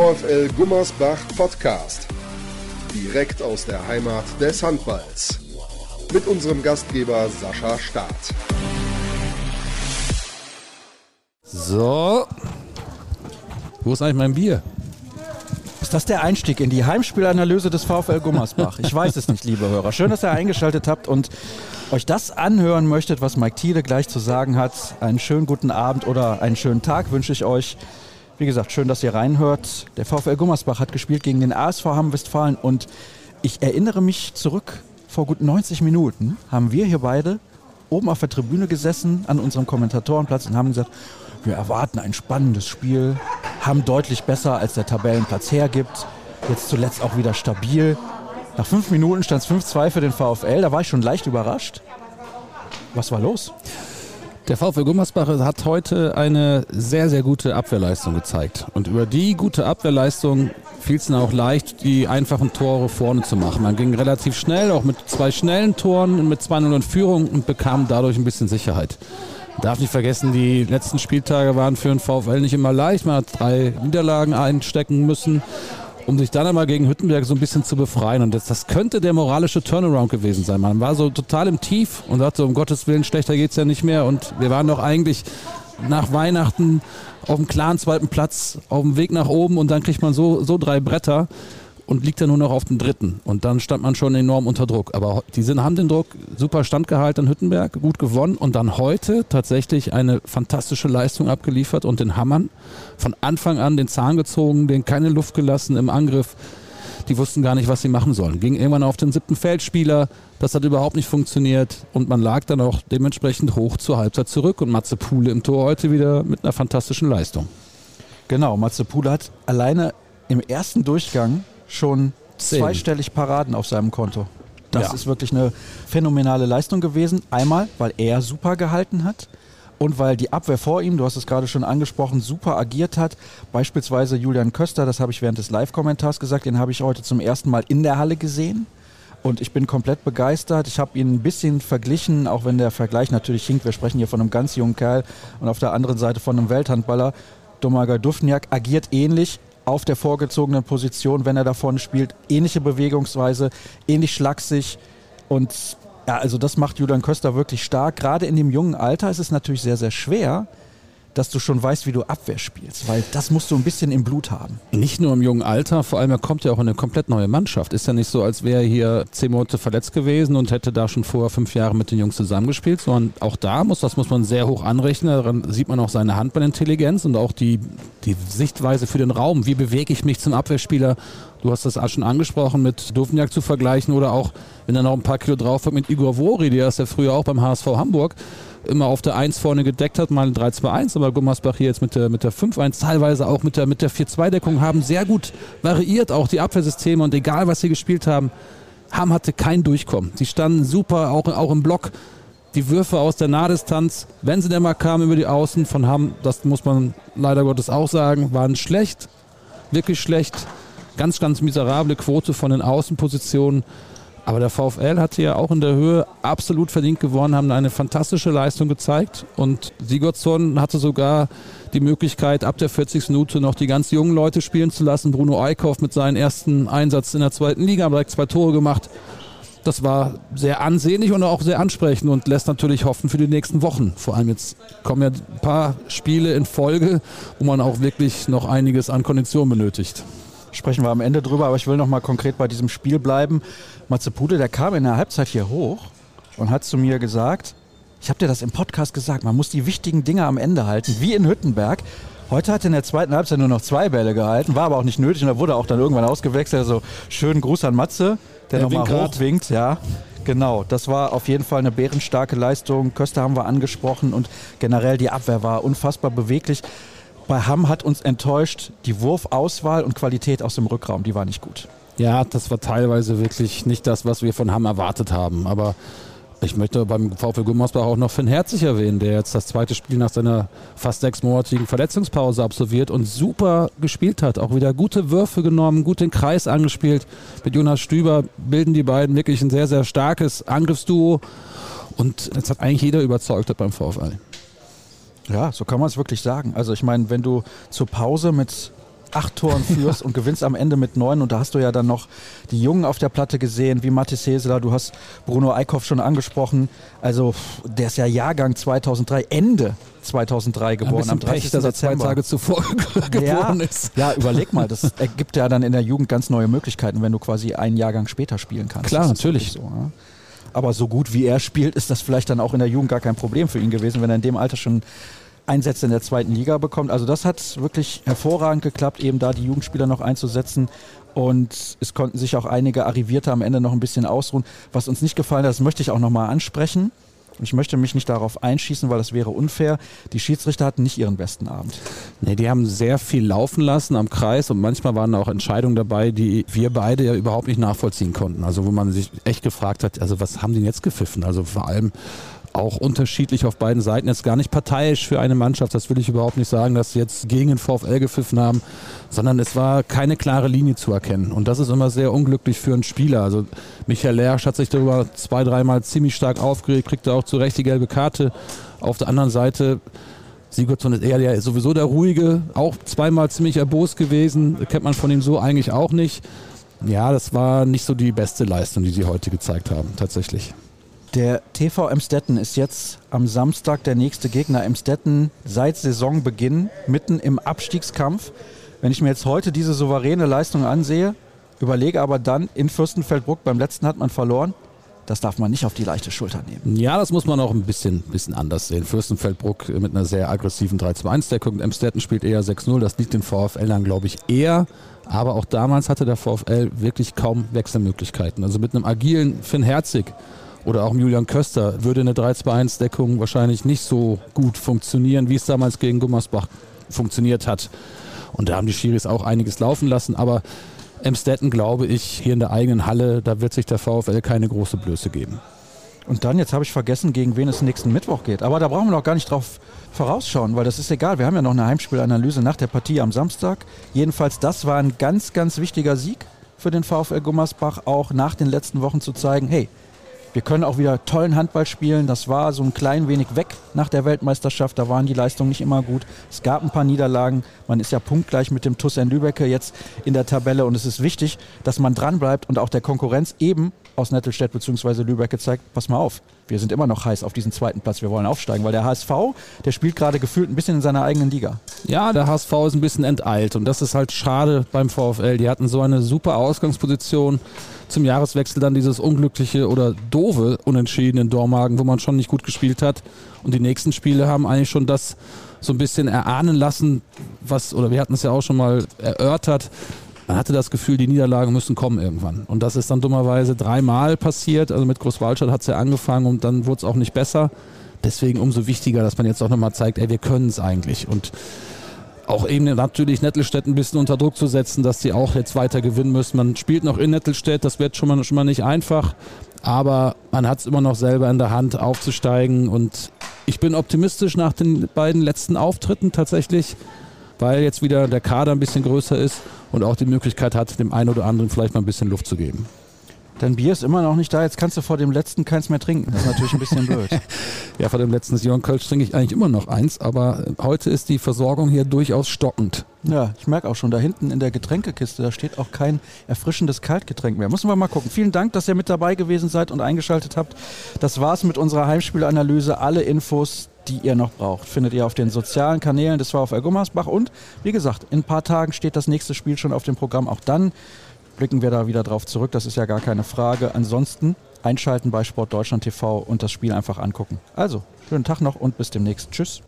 VfL Gummersbach Podcast. Direkt aus der Heimat des Handballs. Mit unserem Gastgeber Sascha Staat. So. Wo ist eigentlich mein Bier? Ist das der Einstieg in die Heimspielanalyse des VfL Gummersbach? Ich weiß es nicht, liebe Hörer. Schön, dass ihr eingeschaltet habt und euch das anhören möchtet, was Mike Thiele gleich zu sagen hat. Einen schönen guten Abend oder einen schönen Tag wünsche ich euch. Wie gesagt, schön, dass ihr reinhört. Der VfL Gummersbach hat gespielt gegen den ASV Hamm-Westfalen und ich erinnere mich zurück, vor gut 90 Minuten haben wir hier beide oben auf der Tribüne gesessen an unserem Kommentatorenplatz und haben gesagt, wir erwarten ein spannendes Spiel, haben deutlich besser als der Tabellenplatz hergibt. Jetzt zuletzt auch wieder stabil. Nach fünf Minuten stand es 5-2 für den VfL. Da war ich schon leicht überrascht. Was war los? Der VfL Gummersbach hat heute eine sehr, sehr gute Abwehrleistung gezeigt. Und über die gute Abwehrleistung fiel es dann auch leicht, die einfachen Tore vorne zu machen. Man ging relativ schnell, auch mit zwei schnellen Toren mit 2-0 in Führung und bekam dadurch ein bisschen Sicherheit. Man darf nicht vergessen, die letzten Spieltage waren für den VfL nicht immer leicht. Man hat drei Niederlagen einstecken müssen um sich dann einmal gegen Hüttenberg so ein bisschen zu befreien. Und das, das könnte der moralische Turnaround gewesen sein. Man war so total im Tief und dachte, um Gottes Willen, schlechter geht es ja nicht mehr. Und wir waren doch eigentlich nach Weihnachten auf dem klaren zweiten Platz, auf dem Weg nach oben und dann kriegt man so, so drei Bretter und liegt dann nur noch auf dem dritten. Und dann stand man schon enorm unter Druck. Aber die sind, haben den Druck super standgehalten in Hüttenberg, gut gewonnen und dann heute tatsächlich eine fantastische Leistung abgeliefert und den Hammern von Anfang an den Zahn gezogen, den keine Luft gelassen im Angriff. Die wussten gar nicht, was sie machen sollen. Ging irgendwann auf den siebten Feldspieler. Das hat überhaupt nicht funktioniert. Und man lag dann auch dementsprechend hoch zur Halbzeit zurück. Und Matze Pule im Tor heute wieder mit einer fantastischen Leistung. Genau, Matze Pule hat alleine im ersten Durchgang schon Zehn. zweistellig Paraden auf seinem Konto. Das ja. ist wirklich eine phänomenale Leistung gewesen. Einmal, weil er super gehalten hat und weil die Abwehr vor ihm, du hast es gerade schon angesprochen, super agiert hat. Beispielsweise Julian Köster, das habe ich während des Live-Kommentars gesagt, den habe ich heute zum ersten Mal in der Halle gesehen. Und ich bin komplett begeistert. Ich habe ihn ein bisschen verglichen, auch wenn der Vergleich natürlich hinkt. Wir sprechen hier von einem ganz jungen Kerl und auf der anderen Seite von einem Welthandballer. Domaga Dufniak agiert ähnlich, auf der vorgezogenen Position, wenn er da vorne spielt. Ähnliche Bewegungsweise, ähnlich schlaksig. Und ja, also das macht Julian Köster wirklich stark. Gerade in dem jungen Alter ist es natürlich sehr, sehr schwer, dass du schon weißt, wie du Abwehr spielst, weil das musst du ein bisschen im Blut haben. Nicht nur im jungen Alter, vor allem er kommt ja auch in eine komplett neue Mannschaft. Ist ja nicht so, als wäre er hier zehn Monate verletzt gewesen und hätte da schon vor fünf Jahren mit den Jungs zusammengespielt, sondern auch da muss, das muss man sehr hoch anrechnen. Daran sieht man auch seine Handballintelligenz und auch die, die Sichtweise für den Raum. Wie bewege ich mich zum Abwehrspieler? Du hast das schon angesprochen, mit Dovniak zu vergleichen oder auch, wenn er noch ein paar Kilo drauf hat, mit Igor Vori, der ist ja früher auch beim HSV Hamburg immer auf der 1 vorne gedeckt hat, mal 3-2-1, aber Gummersbach hier jetzt mit der, mit der 5-1, teilweise auch mit der, mit der 4-2-Deckung, haben sehr gut variiert, auch die Abwehrsysteme und egal was sie gespielt haben, Ham hatte kein Durchkommen. Die standen super, auch, auch im Block. Die Würfe aus der Nahdistanz, wenn sie denn mal kamen über die Außen von Ham, das muss man leider Gottes auch sagen, waren schlecht, wirklich schlecht. Ganz, ganz miserable Quote von den Außenpositionen. Aber der VfL hatte ja auch in der Höhe absolut verdient gewonnen, haben eine fantastische Leistung gezeigt und Sigurdsson hatte sogar die Möglichkeit, ab der 40. Minute noch die ganz jungen Leute spielen zu lassen. Bruno Eickhoff mit seinem ersten Einsatz in der zweiten Liga, hat direkt zwei Tore gemacht. Das war sehr ansehnlich und auch sehr ansprechend und lässt natürlich hoffen für die nächsten Wochen. Vor allem jetzt kommen ja ein paar Spiele in Folge, wo man auch wirklich noch einiges an Kondition benötigt sprechen wir am Ende drüber, aber ich will noch mal konkret bei diesem Spiel bleiben. Matze Pude, der kam in der Halbzeit hier hoch und hat zu mir gesagt, ich habe dir das im Podcast gesagt, man muss die wichtigen Dinge am Ende halten, wie in Hüttenberg. Heute hat er in der zweiten Halbzeit nur noch zwei Bälle gehalten, war aber auch nicht nötig und da wurde auch dann irgendwann ausgewechselt. Also schönen Gruß an Matze, der, der nochmal hochwinkt. Ja, genau. Das war auf jeden Fall eine bärenstarke Leistung. Köster haben wir angesprochen und generell die Abwehr war unfassbar beweglich. Bei Hamm hat uns enttäuscht die Wurfauswahl und Qualität aus dem Rückraum, die war nicht gut. Ja, das war teilweise wirklich nicht das, was wir von Hamm erwartet haben. Aber ich möchte beim VfL Gummersbach auch noch Finn Herzig erwähnen, der jetzt das zweite Spiel nach seiner fast sechsmonatigen Verletzungspause absolviert und super gespielt hat. Auch wieder gute Würfe genommen, gut den Kreis angespielt. Mit Jonas Stüber bilden die beiden wirklich ein sehr, sehr starkes Angriffsduo. Und das hat eigentlich jeder überzeugt beim VfL. Ja, so kann man es wirklich sagen. Also ich meine, wenn du zur Pause mit acht Toren führst und gewinnst am Ende mit neun. Und da hast du ja dann noch die Jungen auf der Platte gesehen, wie Mathis Heseler. Du hast Bruno Eickhoff schon angesprochen. Also der ist ja Jahrgang 2003, Ende 2003 geboren. Ja, am 30. Pech, dass er zwei Tage zuvor geboren ja, ist. Ja, überleg mal, das ergibt ja dann in der Jugend ganz neue Möglichkeiten, wenn du quasi einen Jahrgang später spielen kannst. Klar, natürlich. So, ja? Aber so gut wie er spielt, ist das vielleicht dann auch in der Jugend gar kein Problem für ihn gewesen, wenn er in dem Alter schon Einsätze in der zweiten Liga bekommt. Also das hat wirklich hervorragend geklappt, eben da die Jugendspieler noch einzusetzen. Und es konnten sich auch einige Arrivierte am Ende noch ein bisschen ausruhen. Was uns nicht gefallen hat, das möchte ich auch nochmal ansprechen. Ich möchte mich nicht darauf einschießen, weil das wäre unfair. Die Schiedsrichter hatten nicht ihren besten Abend. Nee, die haben sehr viel laufen lassen am Kreis und manchmal waren auch Entscheidungen dabei, die wir beide ja überhaupt nicht nachvollziehen konnten. Also wo man sich echt gefragt hat, also was haben die denn jetzt gepfiffen? Also vor allem auch unterschiedlich auf beiden Seiten. Jetzt gar nicht parteiisch für eine Mannschaft, das will ich überhaupt nicht sagen, dass sie jetzt gegen den VfL gepfiffen haben, sondern es war keine klare Linie zu erkennen. Und das ist immer sehr unglücklich für einen Spieler. Also Michael Lersch hat sich darüber zwei, dreimal ziemlich stark aufgeregt, kriegte auch zu Recht die gelbe Karte. Auf der anderen Seite Sigurdsson ist eher der, sowieso der Ruhige, auch zweimal ziemlich erbost gewesen, kennt man von ihm so eigentlich auch nicht. Ja, das war nicht so die beste Leistung, die sie heute gezeigt haben, tatsächlich. Der TV Emstetten ist jetzt am Samstag der nächste Gegner. Emstetten seit Saisonbeginn mitten im Abstiegskampf. Wenn ich mir jetzt heute diese souveräne Leistung ansehe, überlege aber dann in Fürstenfeldbruck, beim letzten hat man verloren, das darf man nicht auf die leichte Schulter nehmen. Ja, das muss man auch ein bisschen, bisschen anders sehen. Fürstenfeldbruck mit einer sehr aggressiven 3-2-1-Deckung. Emstetten spielt eher 6-0. Das liegt den VfL dann, glaube ich, eher. Aber auch damals hatte der VfL wirklich kaum Wechselmöglichkeiten. Also mit einem agilen Finn Herzig oder auch Julian Köster würde eine 3-2-1-Deckung wahrscheinlich nicht so gut funktionieren, wie es damals gegen Gummersbach funktioniert hat. Und da haben die Schiris auch einiges laufen lassen, aber Emstetten, glaube ich, hier in der eigenen Halle, da wird sich der VfL keine große Blöße geben. Und dann, jetzt habe ich vergessen, gegen wen es nächsten Mittwoch geht. Aber da brauchen wir noch gar nicht drauf vorausschauen, weil das ist egal. Wir haben ja noch eine Heimspielanalyse nach der Partie am Samstag. Jedenfalls, das war ein ganz, ganz wichtiger Sieg für den VfL Gummersbach, auch nach den letzten Wochen zu zeigen, hey, wir können auch wieder tollen Handball spielen. Das war so ein klein wenig weg nach der Weltmeisterschaft. Da waren die Leistungen nicht immer gut. Es gab ein paar Niederlagen. Man ist ja punktgleich mit dem TuS in Lübecke jetzt in der Tabelle. Und es ist wichtig, dass man dranbleibt und auch der Konkurrenz eben aus Nettelstedt bzw. Lübeck gezeigt, pass mal auf, wir sind immer noch heiß auf diesen zweiten Platz, wir wollen aufsteigen, weil der HSV, der spielt gerade gefühlt ein bisschen in seiner eigenen Liga. Ja, der HSV ist ein bisschen enteilt und das ist halt schade beim VfL. Die hatten so eine super Ausgangsposition zum Jahreswechsel dann dieses unglückliche oder doofe Unentschieden in Dormagen, wo man schon nicht gut gespielt hat. Und die nächsten Spiele haben eigentlich schon das so ein bisschen erahnen lassen, was, oder wir hatten es ja auch schon mal erörtert, man hatte das Gefühl, die Niederlagen müssen kommen irgendwann. Und das ist dann dummerweise dreimal passiert. Also mit Großwaldstadt hat es ja angefangen und dann wurde es auch nicht besser. Deswegen umso wichtiger, dass man jetzt auch nochmal zeigt, ey, wir können es eigentlich. Und auch eben natürlich Nettelstedt ein bisschen unter Druck zu setzen, dass die auch jetzt weiter gewinnen müssen. Man spielt noch in Nettelstedt, das wird schon mal, schon mal nicht einfach, aber man hat es immer noch selber in der Hand aufzusteigen und ich bin optimistisch nach den beiden letzten Auftritten tatsächlich, weil jetzt wieder der Kader ein bisschen größer ist und auch die Möglichkeit hat, dem einen oder anderen vielleicht mal ein bisschen Luft zu geben. Dein Bier ist immer noch nicht da, jetzt kannst du vor dem letzten keins mehr trinken. Das ist natürlich ein bisschen blöd. ja, vor dem letzten Sion Kölsch trinke ich eigentlich immer noch eins, aber heute ist die Versorgung hier durchaus stockend. Ja, ich merke auch schon, da hinten in der Getränkekiste, da steht auch kein erfrischendes Kaltgetränk mehr. Müssen wir mal gucken. Vielen Dank, dass ihr mit dabei gewesen seid und eingeschaltet habt. Das war's mit unserer Heimspielanalyse. Alle Infos, die ihr noch braucht, findet ihr auf den sozialen Kanälen des VfL Gummersbach. Und wie gesagt, in ein paar Tagen steht das nächste Spiel schon auf dem Programm. Auch dann blicken wir da wieder drauf zurück. Das ist ja gar keine Frage. Ansonsten einschalten bei Sport Deutschland TV und das Spiel einfach angucken. Also, schönen Tag noch und bis demnächst. Tschüss.